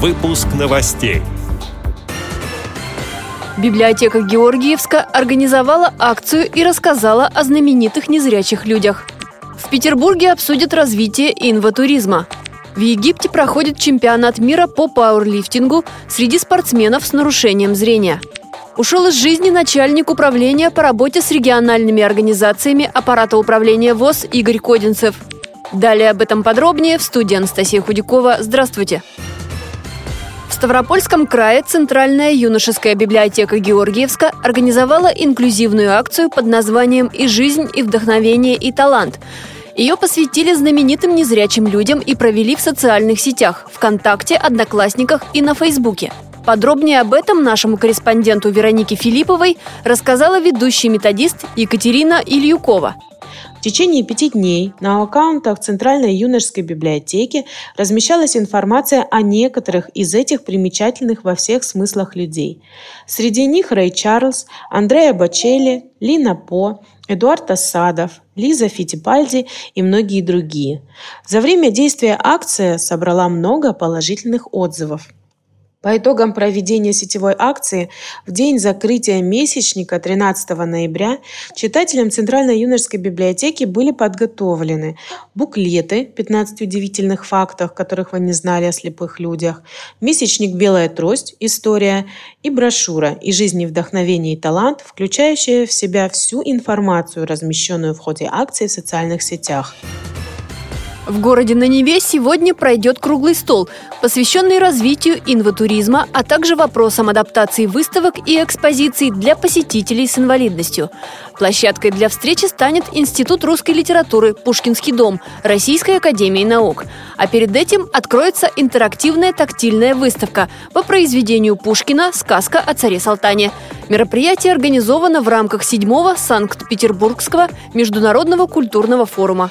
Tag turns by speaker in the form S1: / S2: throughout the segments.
S1: Выпуск новостей.
S2: Библиотека Георгиевска организовала акцию и рассказала о знаменитых незрячих людях. В Петербурге обсудят развитие инватуризма. В Египте проходит чемпионат мира по пауэрлифтингу среди спортсменов с нарушением зрения. Ушел из жизни начальник управления по работе с региональными организациями аппарата управления ВОЗ Игорь Кодинцев. Далее об этом подробнее в студии Анастасия Худякова. Здравствуйте! В Ставропольском крае Центральная юношеская библиотека Георгиевска организовала инклюзивную акцию под названием «И жизнь, и вдохновение, и талант». Ее посвятили знаменитым незрячим людям и провели в социальных сетях – ВКонтакте, Одноклассниках и на Фейсбуке. Подробнее об этом нашему корреспонденту Веронике Филипповой рассказала ведущий методист Екатерина Ильюкова –
S3: в течение пяти дней на аккаунтах Центральной юношеской библиотеки размещалась информация о некоторых из этих примечательных во всех смыслах людей. Среди них Рэй Чарльз, Андреа Бачелли, Лина По, Эдуард Асадов, Лиза Фитипальди и многие другие. За время действия акция собрала много положительных отзывов. По итогам проведения сетевой акции в день закрытия месячника 13 ноября читателям Центральной юношеской библиотеки были подготовлены буклеты 15 удивительных фактов, которых вы не знали о слепых людях, месячник «Белая трость. История» и брошюра «И жизнь, и вдохновение, и талант», включающая в себя всю информацию, размещенную в ходе акции в социальных сетях.
S2: В городе на Неве сегодня пройдет круглый стол, посвященный развитию инватуризма, а также вопросам адаптации выставок и экспозиций для посетителей с инвалидностью. Площадкой для встречи станет Институт русской литературы «Пушкинский дом» Российской академии наук. А перед этим откроется интерактивная тактильная выставка по произведению Пушкина «Сказка о царе Салтане». Мероприятие организовано в рамках седьмого Санкт-Петербургского международного культурного форума.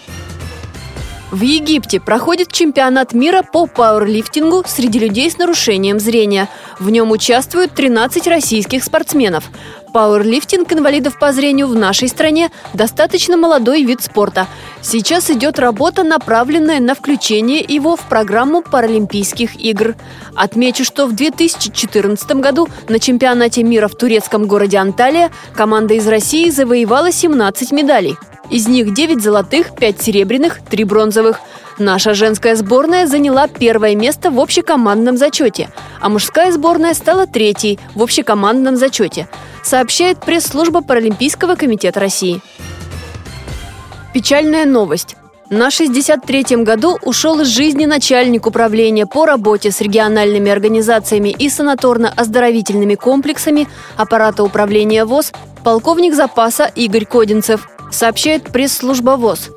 S2: В Египте проходит чемпионат мира по пауэрлифтингу среди людей с нарушением зрения. В нем участвуют 13 российских спортсменов. Пауэрлифтинг инвалидов по зрению в нашей стране – достаточно молодой вид спорта. Сейчас идет работа, направленная на включение его в программу Паралимпийских игр. Отмечу, что в 2014 году на чемпионате мира в турецком городе Анталия команда из России завоевала 17 медалей – из них 9 золотых, 5 серебряных, 3 бронзовых. Наша женская сборная заняла первое место в общекомандном зачете, а мужская сборная стала третьей в общекомандном зачете, сообщает пресс-служба Паралимпийского комитета России. Печальная новость. На 63-м году ушел из жизни начальник управления по работе с региональными организациями и санаторно-оздоровительными комплексами аппарата управления ВОЗ полковник запаса Игорь Кодинцев – сообщает пресс-служба ВОЗ.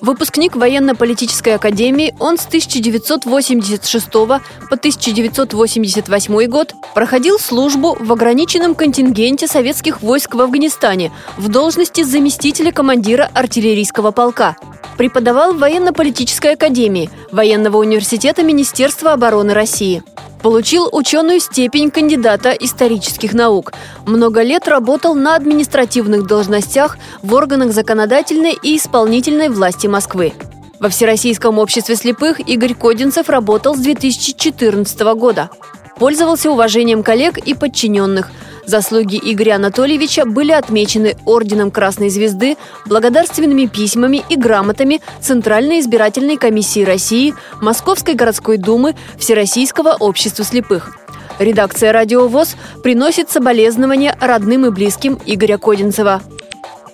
S2: Выпускник военно-политической академии, он с 1986 по 1988 год проходил службу в ограниченном контингенте советских войск в Афганистане в должности заместителя командира артиллерийского полка. Преподавал в военно-политической академии Военного университета Министерства обороны России – Получил ученую степень кандидата исторических наук. Много лет работал на административных должностях в органах законодательной и исполнительной власти Москвы. Во Всероссийском обществе слепых Игорь Кодинцев работал с 2014 года. Пользовался уважением коллег и подчиненных – Заслуги Игоря Анатольевича были отмечены Орденом Красной Звезды, благодарственными письмами и грамотами Центральной избирательной комиссии России, Московской городской думы, Всероссийского общества слепых. Редакция «Радио ВОЗ» приносит соболезнования родным и близким Игоря Кодинцева.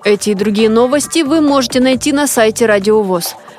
S2: Эти и другие новости вы можете найти на сайте «Радио ВОЗ».